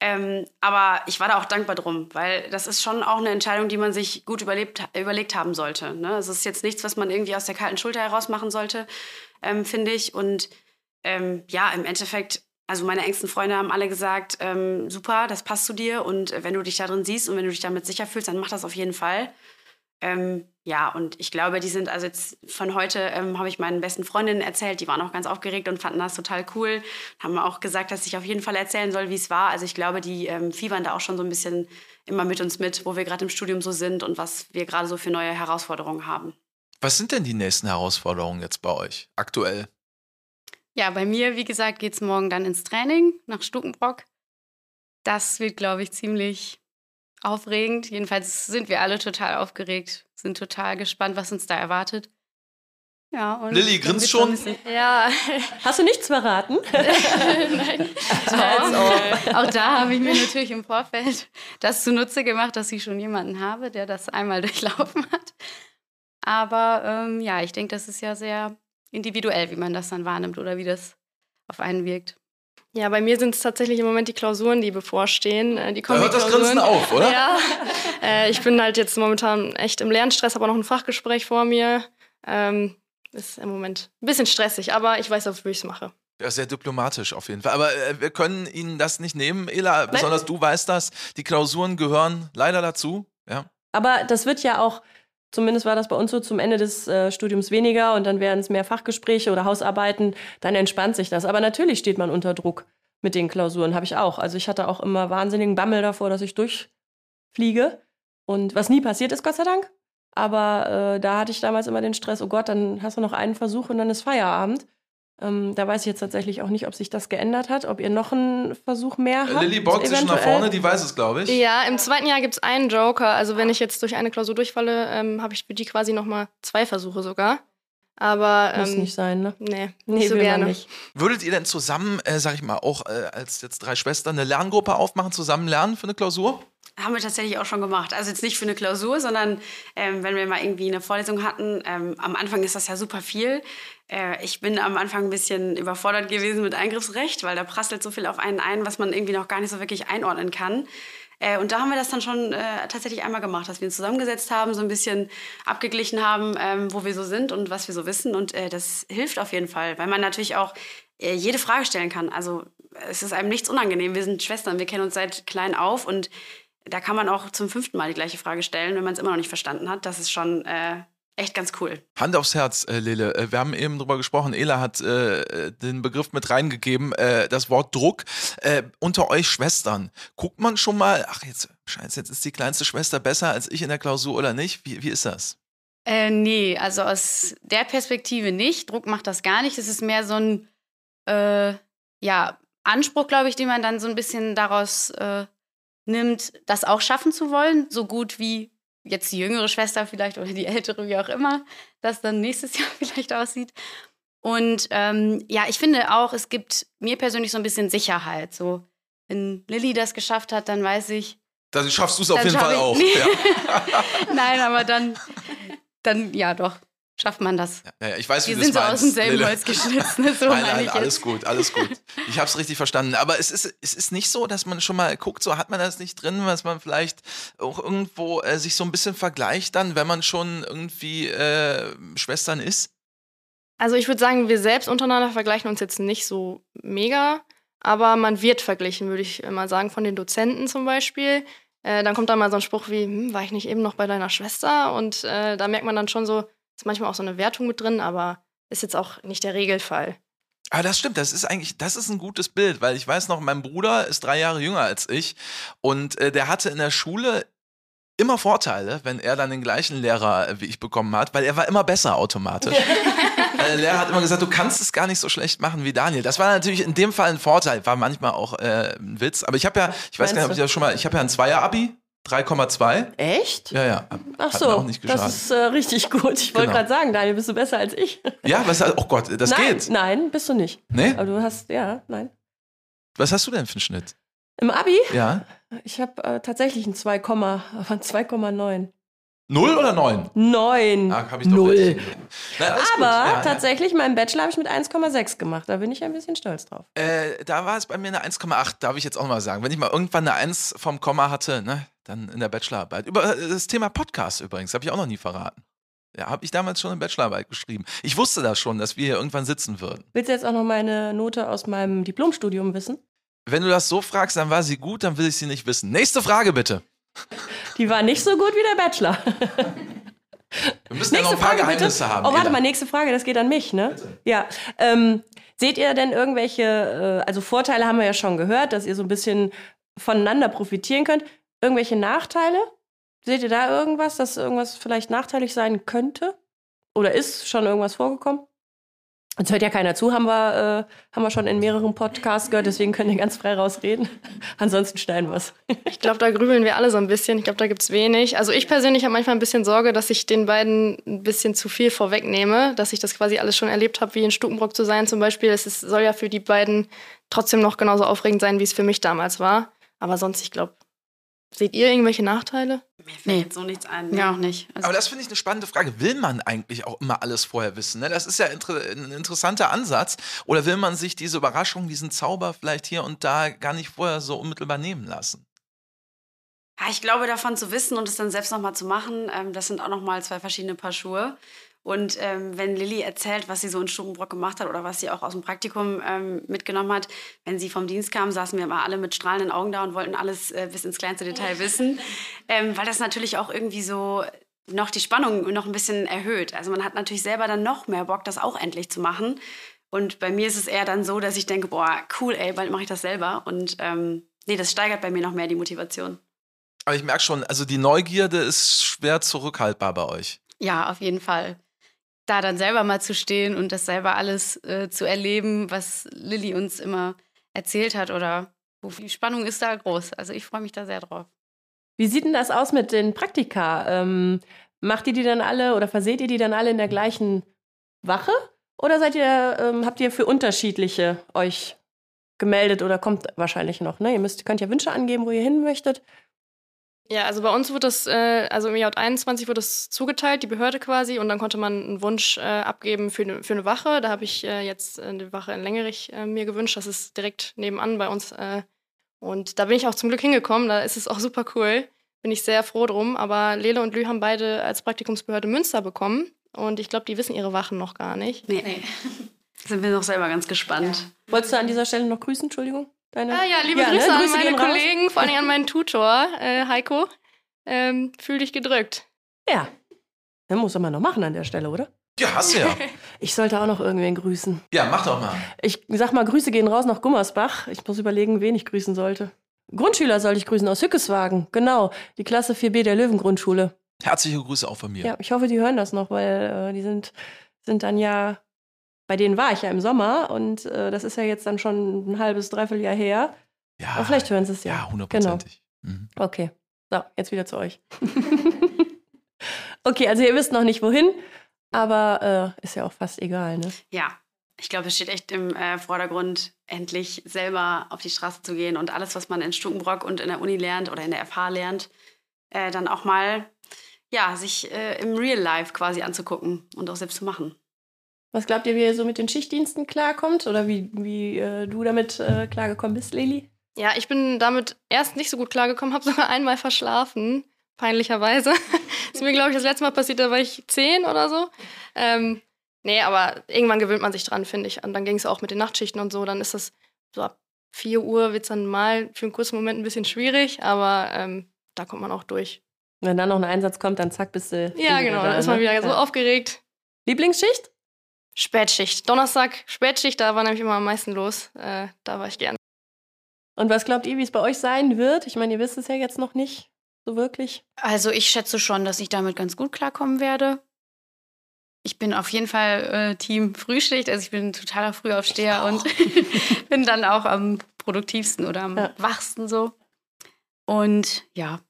Ähm, aber ich war da auch dankbar drum, weil das ist schon auch eine Entscheidung, die man sich gut überlebt, überlegt haben sollte. Ne? Es ist jetzt nichts, was man irgendwie aus der kalten Schulter heraus machen sollte, ähm, finde ich. Und ähm, ja, im Endeffekt, also meine engsten Freunde haben alle gesagt, ähm, super, das passt zu dir und wenn du dich da drin siehst und wenn du dich damit sicher fühlst, dann mach das auf jeden Fall. Ähm, ja, und ich glaube, die sind, also jetzt von heute ähm, habe ich meinen besten Freundinnen erzählt, die waren auch ganz aufgeregt und fanden das total cool. Haben auch gesagt, dass ich auf jeden Fall erzählen soll, wie es war. Also ich glaube, die ähm, fiebern da auch schon so ein bisschen immer mit uns mit, wo wir gerade im Studium so sind und was wir gerade so für neue Herausforderungen haben.
Was sind denn die nächsten Herausforderungen jetzt bei euch aktuell?
Ja, bei mir, wie gesagt, geht es morgen dann ins Training nach Stukenbrock. Das wird, glaube ich, ziemlich aufregend. Jedenfalls sind wir alle total aufgeregt, sind total gespannt, was uns da erwartet. Ja, und
Lilly grinst schon.
Ja,
Hast du nichts verraten?
nein.
Doch. Auch da habe ich mir natürlich im Vorfeld das zunutze gemacht, dass ich schon jemanden habe, der das einmal durchlaufen hat. Aber ähm, ja, ich denke, das ist ja sehr individuell, wie man das dann wahrnimmt oder wie das auf einen wirkt.
Ja, bei mir sind es tatsächlich im Moment die Klausuren, die bevorstehen. Äh, Die
Da hört das. Grinsen auf, oder?
Ja, äh, ich bin halt jetzt momentan echt im Lernstress, habe auch noch ein Fachgespräch vor mir. Ähm, ist im Moment ein bisschen stressig, aber ich weiß, wofür ich es mache.
Ja, sehr diplomatisch auf jeden Fall. Aber äh, wir können Ihnen das nicht nehmen, Ela. Besonders du weißt das. Die Klausuren gehören leider dazu. Ja.
Aber das wird ja auch Zumindest war das bei uns so zum Ende des äh, Studiums weniger und dann werden es mehr Fachgespräche oder Hausarbeiten. Dann entspannt sich das. Aber natürlich steht man unter Druck mit den Klausuren, habe ich auch. Also ich hatte auch immer wahnsinnigen Bammel davor, dass ich durchfliege. Und was nie passiert ist, Gott sei Dank. Aber äh, da hatte ich damals immer den Stress, oh Gott, dann hast du noch einen Versuch und dann ist Feierabend. Ähm, da weiß ich jetzt tatsächlich auch nicht, ob sich das geändert hat, ob ihr noch einen Versuch mehr habt.
Lilly beugt sich schon nach vorne, die weiß es, glaube ich.
Ja, im zweiten Jahr gibt es einen Joker. Also wenn ich jetzt durch eine Klausur durchfalle, ähm, habe ich für die quasi nochmal zwei Versuche sogar. Aber ähm,
muss nicht sein, ne?
Nee,
Nee,
nicht so gerne.
nicht.
Würdet ihr denn zusammen, äh, sag ich mal, auch äh, als jetzt drei Schwestern eine Lerngruppe aufmachen, zusammen lernen für eine Klausur?
Haben wir tatsächlich auch schon gemacht. Also jetzt nicht für eine Klausur, sondern ähm, wenn wir mal irgendwie eine Vorlesung hatten. Ähm, am Anfang ist das ja super viel. Äh, ich bin am Anfang ein bisschen überfordert gewesen mit Eingriffsrecht, weil da prasselt so viel auf einen ein, was man irgendwie noch gar nicht so wirklich einordnen kann. Äh, und da haben wir das dann schon äh, tatsächlich einmal gemacht, dass wir uns zusammengesetzt haben, so ein bisschen abgeglichen haben, ähm, wo wir so sind und was wir so wissen. Und äh, das hilft auf jeden Fall, weil man natürlich auch äh, jede Frage stellen kann. Also es ist einem nichts unangenehm. Wir sind Schwestern, wir kennen uns seit klein auf und da kann man auch zum fünften Mal die gleiche Frage stellen, wenn man es immer noch nicht verstanden hat. Das ist schon äh, echt ganz cool.
Hand aufs Herz, äh, Lele. Äh, wir haben eben drüber gesprochen. Ela hat äh, den Begriff mit reingegeben, äh, das Wort Druck. Äh, unter euch Schwestern, guckt man schon mal, ach jetzt, scheiße, jetzt ist die kleinste Schwester besser als ich in der Klausur oder nicht? Wie, wie ist das?
Äh, nee, also aus der Perspektive nicht. Druck macht das gar nicht. Es ist mehr so ein äh, ja, Anspruch, glaube ich, den man dann so ein bisschen daraus äh, nimmt, das auch schaffen zu wollen, so gut wie jetzt die jüngere Schwester vielleicht oder die ältere, wie auch immer, das dann nächstes Jahr vielleicht aussieht. Und ähm, ja, ich finde auch, es gibt mir persönlich so ein bisschen Sicherheit. So, wenn Lilly das geschafft hat, dann weiß ich,
Dann schaffst du es auf jeden Fall auch. Ja.
nein, aber dann, dann ja doch, schafft man das.
Ja, ja, ich weiß, wie
Wir
du
sind
das
so
meinst.
aus demselben
Lele.
Holz geschnitzt. So
nein, nein, alles gut, alles gut. Ich habe es richtig verstanden. Aber es ist, es ist nicht so, dass man schon mal guckt, so hat man das nicht drin, was man vielleicht auch irgendwo äh, sich so ein bisschen vergleicht dann, wenn man schon irgendwie äh, Schwestern ist.
Also ich würde sagen, wir selbst untereinander vergleichen uns jetzt nicht so mega, aber man wird verglichen, würde ich mal sagen, von den Dozenten zum Beispiel. Äh, dann kommt da mal so ein Spruch wie, hm, war ich nicht eben noch bei deiner Schwester? Und äh, da merkt man dann schon so, ist manchmal auch so eine Wertung mit drin, aber ist jetzt auch nicht der Regelfall.
Aber das stimmt, das ist eigentlich, das ist ein gutes Bild, weil ich weiß noch, mein Bruder ist drei Jahre jünger als ich und äh, der hatte in der Schule immer Vorteile, wenn er dann den gleichen Lehrer äh, wie ich bekommen hat, weil er war immer besser automatisch. Äh, Der Lehrer hat immer gesagt, du kannst es gar nicht so schlecht machen wie Daniel. Das war natürlich in dem Fall ein Vorteil, war manchmal auch äh, ein Witz. Aber ich habe ja, ich weiß gar nicht, ob ich das schon mal, ich habe ja ein Zweier-Abi, 3,2.
Echt?
Ja, ja.
Ach
hat
so,
mir auch nicht
das ist äh, richtig gut. Ich wollte
Genau.
gerade sagen, Daniel, bist du besser als ich?
Ja, was, oh Gott, das
nein,
geht.
Nein, bist du nicht.
Nee?
Aber du hast, ja, nein.
Was hast du denn für einen Schnitt?
Im Abi?
Ja.
Ich habe äh, tatsächlich ein 2, aber ein 2,9.
Null oder neun?
9.
Ah, hab ich doch
Null.
Nein.
Aber
Ja, ja.
tatsächlich, meinen Bachelor habe ich mit 1,6 gemacht. Da bin ich ein bisschen stolz drauf.
Äh, da war es bei mir eine 1,8, darf ich jetzt auch mal sagen. Wenn ich mal irgendwann eine 1 vom Komma hatte, ne, dann in der Bachelorarbeit. Über äh, das Thema Podcast übrigens, habe ich auch noch nie verraten. Ja, habe ich damals schon in Bachelorarbeit geschrieben. Ich wusste das schon, dass wir hier irgendwann sitzen würden.
Willst du jetzt auch noch meine Note aus meinem Diplomstudium wissen?
Wenn du das so fragst, dann war sie gut, dann will ich sie nicht wissen. Nächste Frage bitte.
Die war nicht so gut wie der Bachelor.
Wir müssen ja noch ein paar Geheimnisse haben.
Oh, warte
Ela.
mal, nächste Frage, das geht an mich, ne? Ja. Ähm, seht ihr denn irgendwelche, äh, also Vorteile haben wir ja schon gehört, dass ihr so ein bisschen voneinander profitieren könnt. Irgendwelche Nachteile? Seht ihr da irgendwas, dass irgendwas vielleicht nachteilig sein könnte? Oder ist schon irgendwas vorgekommen? Uns hört ja keiner zu, haben wir, äh, haben wir schon in mehreren Podcasts gehört, deswegen könnt ihr ganz frei rausreden. Ansonsten schneiden wir es.
Ich glaube, da grübeln wir alle so ein bisschen. Ich glaube, da gibt's wenig. Also ich persönlich habe manchmal ein bisschen Sorge, dass ich den beiden ein bisschen zu viel vorwegnehme, dass ich das quasi alles schon erlebt habe, wie in Stukenbrock zu sein zum Beispiel. Es ist, soll ja für die beiden trotzdem noch genauso aufregend sein, wie es für mich damals war. Aber sonst, ich glaube, seht ihr irgendwelche Nachteile?
Mir fällt
Nee.
jetzt so nichts ein.
Ja, auch nicht. Also,
Aber das finde ich eine spannende Frage. Will man eigentlich auch immer alles vorher wissen? Ne? Das ist ja inter ein interessanter Ansatz. Oder will man sich diese Überraschung, diesen Zauber vielleicht hier und da gar nicht vorher so unmittelbar nehmen lassen?
Ja, ich glaube, davon zu wissen und es dann selbst nochmal zu machen, ähm, das sind auch nochmal zwei verschiedene Paar Schuhe. Und ähm, wenn Lilly erzählt, was sie so in Stubenbrock gemacht hat oder was sie auch aus dem Praktikum ähm, mitgenommen hat, wenn sie vom Dienst kam, saßen wir immer alle mit strahlenden Augen da und wollten alles äh, bis ins kleinste Detail wissen. Ähm, weil das natürlich auch irgendwie so noch die Spannung noch ein bisschen erhöht. Also man hat natürlich selber dann noch mehr Bock, das auch endlich zu machen. Und bei mir ist es eher dann so, dass ich denke, boah, cool, ey, bald mache ich das selber. Und ähm, nee, das steigert bei mir noch mehr die Motivation.
Aber ich merke schon, also die Neugierde ist schwer zurückhaltbar bei euch.
Ja, auf jeden Fall. Da dann selber mal zu stehen und das selber alles äh, zu erleben, was Lilly uns immer erzählt hat oder die Spannung ist da groß. Also ich freue mich da sehr drauf.
Wie sieht denn das aus mit den Praktika? Ähm, macht ihr die dann alle oder verseht ihr die dann alle in der gleichen Wache? Oder seid ihr, ähm, habt ihr für unterschiedliche euch gemeldet oder kommt wahrscheinlich noch? Ne? Ihr müsst, könnt ja Wünsche angeben, wo ihr hin möchtet.
Ja, also bei uns wird das, äh, also im J21 wird das zugeteilt, die Behörde quasi, und dann konnte man einen Wunsch äh, abgeben für eine, für eine Wache. Da habe ich äh, jetzt eine Wache in Längerich äh, mir gewünscht. Das ist direkt nebenan bei uns. Äh, und da bin ich auch zum Glück hingekommen. Da ist es auch super cool. Bin ich sehr froh drum. Aber Lele und Lü haben beide als Praktikumsbehörde Münster bekommen. Und ich glaube, die wissen ihre Wachen noch gar nicht.
Nee. nee. Sind wir noch selber ganz gespannt.
Ja. Wolltest du an dieser Stelle noch grüßen? Entschuldigung.
Deine? Ah, ja, liebe ja, Grüße ne? an Grüße meine Kollegen, raus. vor allem an meinen Tutor, äh, Heiko. Ähm, fühl dich gedrückt.
Ja. Dann muss man noch machen an der Stelle, oder?
Ja, hast du ja.
Ich sollte auch noch irgendwen grüßen.
Ja, mach doch mal.
Ich sag mal, Grüße gehen raus nach Gummersbach. Ich muss überlegen, wen ich grüßen sollte. Grundschüler soll ich grüßen aus Hückeswagen. Genau, die Klasse 4b der Löwengrundschule.
Herzliche Grüße auch von mir.
Ja, ich hoffe, die hören das noch, weil äh, die sind, sind dann ja, bei denen war ich ja im Sommer und äh, das ist ja jetzt dann schon ein halbes, dreiviertel Jahr her. Ja. Aber vielleicht hören sie es ja.
Ja, hundertprozentig.
Genau. Mhm. Okay, so, jetzt wieder zu euch. okay, also ihr wisst noch nicht wohin, aber äh, ist ja auch fast egal, ne?
Ja, ich glaube, es steht echt im äh, Vordergrund, endlich selber auf die Straße zu gehen und alles, was man in Stukenbrock und in der Uni lernt oder in der FH lernt, äh, dann auch mal ja, sich äh, im Real Life quasi anzugucken und auch selbst zu machen.
Was glaubt ihr, wie ihr so mit den Schichtdiensten klarkommt oder wie, wie äh, du damit äh, klargekommen bist, Lili?
Ja, ich bin damit erst nicht so gut klargekommen, habe sogar einmal verschlafen, peinlicherweise. ist mir, glaube ich, das letzte Mal passiert, da war ich zehn oder so. Ähm, nee, aber irgendwann gewöhnt man sich dran, finde ich. Und dann ging es auch mit den Nachtschichten und so. Dann ist das so ab 4 Uhr wird es dann mal für einen kurzen Moment ein bisschen schwierig, aber ähm, da kommt man auch durch.
Wenn dann noch ein Einsatz kommt, dann zack, bist du.
Ja, genau, dann ist man ne? wieder so aufgeregt.
Lieblingsschicht?
Spätschicht. Donnerstag, Spätschicht, da war nämlich immer am meisten los. Äh, da war ich gern.
Und was glaubt ihr, wie es bei euch sein wird? Ich meine, ihr wisst es ja jetzt noch nicht so wirklich.
Also ich schätze schon, dass ich damit ganz gut klarkommen werde. Ich bin auf jeden Fall äh, Team Frühschicht, also ich bin ein totaler Frühaufsteher und bin dann auch am produktivsten oder am ja. wachsten so. Und ja,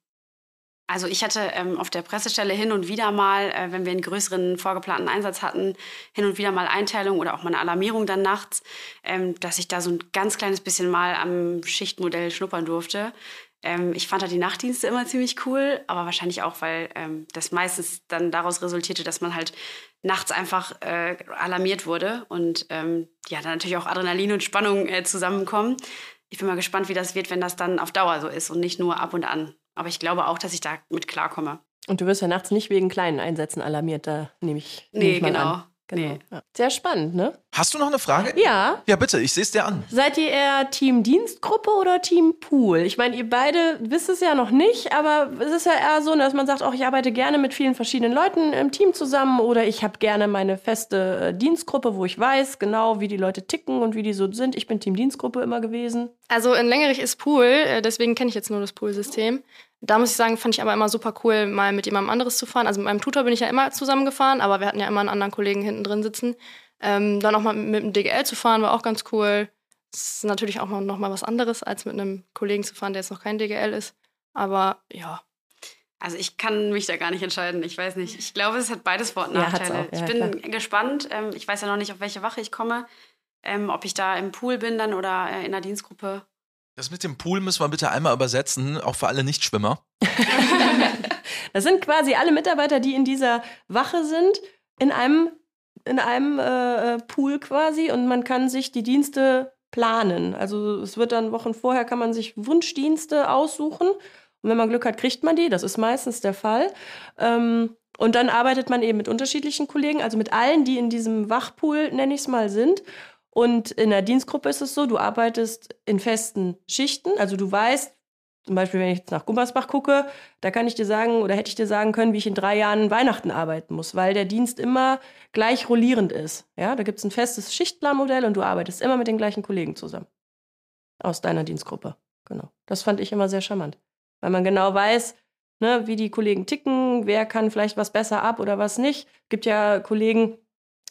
also ich hatte ähm, auf der Pressestelle hin und wieder mal, äh, wenn wir einen größeren vorgeplanten Einsatz hatten, hin und wieder mal Einteilung oder auch mal eine Alarmierung dann nachts, ähm, dass ich da so ein ganz kleines bisschen mal am Schichtmodell schnuppern durfte. Ähm, ich fand da die Nachtdienste immer ziemlich cool, aber wahrscheinlich auch, weil ähm, das meistens dann daraus resultierte, dass man halt nachts einfach äh, alarmiert wurde und ähm, ja, dann natürlich auch Adrenalin und Spannung äh, zusammenkommen. Ich bin mal gespannt, wie das wird, wenn das dann auf Dauer so ist und nicht nur ab und an. Aber ich glaube auch, dass ich da mit klarkomme.
Und du wirst ja nachts nicht wegen kleinen Einsätzen alarmiert, da nehme ich,
nee, ich mal genau.
an. Genau. Nee. Ja. Sehr spannend, ne?
Hast du noch eine Frage?
Ja.
Ja, bitte, ich sehe es dir an.
Seid ihr eher Team Dienstgruppe oder Team Pool? Ich meine, ihr beide wisst es ja noch nicht, aber es ist ja eher so, dass man sagt, auch ich arbeite gerne mit vielen verschiedenen Leuten im Team zusammen oder ich habe gerne meine feste äh, Dienstgruppe, wo ich weiß genau, wie die Leute ticken und wie die so sind. Ich bin Team Dienstgruppe immer gewesen.
Also in Längerich ist Pool, äh, deswegen kenne ich jetzt nur das Pool-System. Da muss ich sagen, fand ich aber immer super cool, mal mit jemandem anderes zu fahren. Also mit meinem Tutor bin ich ja immer zusammengefahren, aber wir hatten ja immer einen anderen Kollegen hinten drin sitzen. Ähm, dann auch mal mit, dem DGL zu fahren, war auch ganz cool. Das ist natürlich auch noch mal was anderes, als mit einem Kollegen zu fahren, der jetzt noch kein DGL ist. Aber ja.
Also ich kann mich da gar nicht entscheiden. Ich weiß nicht. Ich glaube, es hat beides Vor- und Nachteile. Ja, auch, ja, ich bin klar. gespannt. Ähm, ich weiß ja noch nicht, auf welche Wache ich komme. Ähm, ob ich da im Pool bin dann oder äh, in der Dienstgruppe.
Das mit dem Pool müssen wir bitte einmal übersetzen, auch für alle Nichtschwimmer.
das sind quasi alle Mitarbeiter, die in dieser Wache sind, in einem, in einem äh, Pool quasi und man kann sich die Dienste planen. Also es wird dann Wochen vorher, kann man sich Wunschdienste aussuchen und wenn man Glück hat, kriegt man die. Das ist meistens der Fall. Ähm, und dann arbeitet man eben mit unterschiedlichen Kollegen, also mit allen, die in diesem Wachpool, nenne ich es mal, sind. Und in der Dienstgruppe ist es so, du arbeitest in festen Schichten, also du weißt, zum Beispiel, wenn ich jetzt nach Gummersbach gucke, da kann ich dir sagen oder hätte ich dir sagen können, wie ich in drei Jahren Weihnachten arbeiten muss, weil der Dienst immer gleich rollierend ist. Ja, da gibt es ein festes Schichtplanmodell und du arbeitest immer mit den gleichen Kollegen zusammen. Aus deiner Dienstgruppe. Genau. Das fand ich immer sehr charmant. Weil man genau weiß, ne, wie die Kollegen ticken, wer kann vielleicht was besser ab oder was nicht. Es gibt ja Kollegen,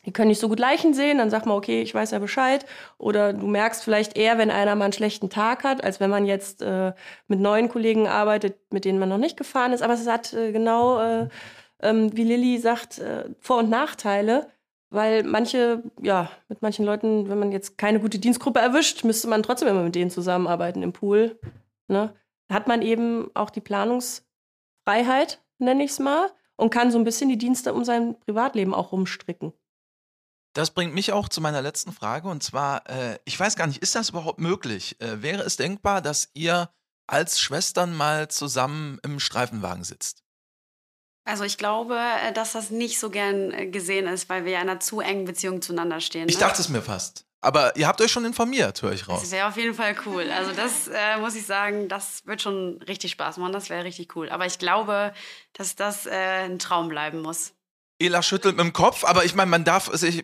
die können nicht so gut Leichen sehen, dann sag mal, okay, ich weiß ja Bescheid. Oder du merkst vielleicht eher, wenn einer mal einen schlechten Tag hat, als wenn man jetzt äh, mit neuen Kollegen arbeitet, mit denen man noch nicht gefahren ist. Aber es hat äh, genau, äh, ähm, wie Lilly sagt, äh, Vor- und Nachteile. Weil manche, ja, mit manchen Leuten, wenn man jetzt keine gute Dienstgruppe erwischt, müsste man trotzdem immer mit denen zusammenarbeiten im Pool. Ne? Hat man eben auch die Planungsfreiheit, nenne ich es mal, und kann so ein bisschen die Dienste um sein Privatleben auch rumstricken.
Das bringt mich auch zu meiner letzten Frage und zwar, äh, ich weiß gar nicht, ist das überhaupt möglich? Äh, wäre es denkbar, dass ihr als Schwestern mal zusammen im Streifenwagen sitzt?
Also ich glaube, äh, dass das nicht so gern äh, gesehen ist, weil wir ja in einer zu engen Beziehung zueinander stehen.
Ich
ne?
dachte es mir fast. Aber ihr habt euch schon informiert, höre ich
Das
raus.
wäre auf jeden Fall cool. Also das äh, muss ich sagen, das wird schon richtig Spaß machen. Das wäre richtig cool. Aber ich glaube, dass das äh, ein Traum bleiben muss.
Ela schüttelt mit dem Kopf, aber ich meine, man darf sich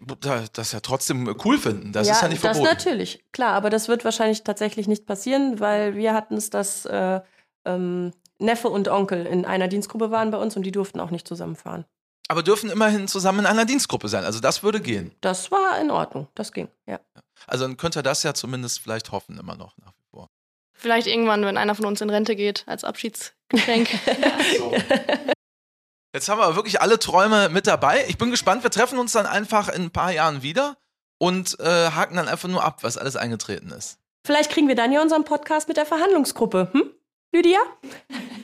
das ja trotzdem cool finden. Das ist ja nicht
das
verboten.
natürlich, klar, aber das wird wahrscheinlich tatsächlich nicht passieren, weil wir hatten es, dass äh, ähm, Neffe und Onkel in einer Dienstgruppe waren bei uns und die durften auch nicht zusammenfahren.
Aber dürfen immerhin zusammen in einer Dienstgruppe sein. Also das würde gehen.
Das war in Ordnung, das ging, ja.
Also dann könnt ihr das ja zumindest vielleicht hoffen, immer noch nach wie vor.
Vielleicht irgendwann, wenn einer von uns in Rente geht, als Abschiedsgeschenk.
Jetzt haben wir wirklich alle Träume mit dabei. Ich bin gespannt. Wir treffen uns dann einfach in ein paar Jahren wieder und äh, haken dann einfach nur ab, was alles eingetreten ist.
Vielleicht kriegen wir dann ja unseren Podcast mit der Verhandlungsgruppe, hm? Lydia?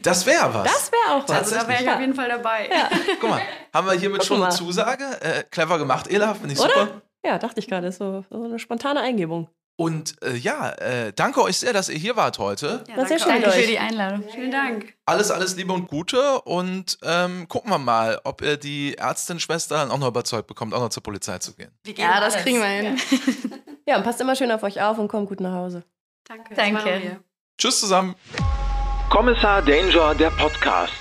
Das wäre was.
Das wäre auch was.
Also da wäre ich
Ja.
auf jeden Fall dabei.
Guck mal, haben wir hiermit schon eine. Zusage. Äh, clever gemacht, Ela, finde ich
Oder?
super.
Ja, dachte ich gerade, so, so eine spontane Eingebung.
Und äh, ja, äh, danke euch sehr, dass ihr hier wart heute.
Ja,
War sehr
danke
schön.
Danke für die Einladung.
Vielen Dank.
Alles, alles Liebe und Gute und ähm, gucken wir mal, ob ihr die Ärztin-Schwester dann auch noch überzeugt bekommt, auch noch zur Polizei zu gehen.
Ja, das kriegen wir hin.
Ja, und passt immer schön auf euch auf und kommt gut nach Hause.
Danke.
Danke.
Tschüss zusammen.
Kommissar Danger, der Podcast.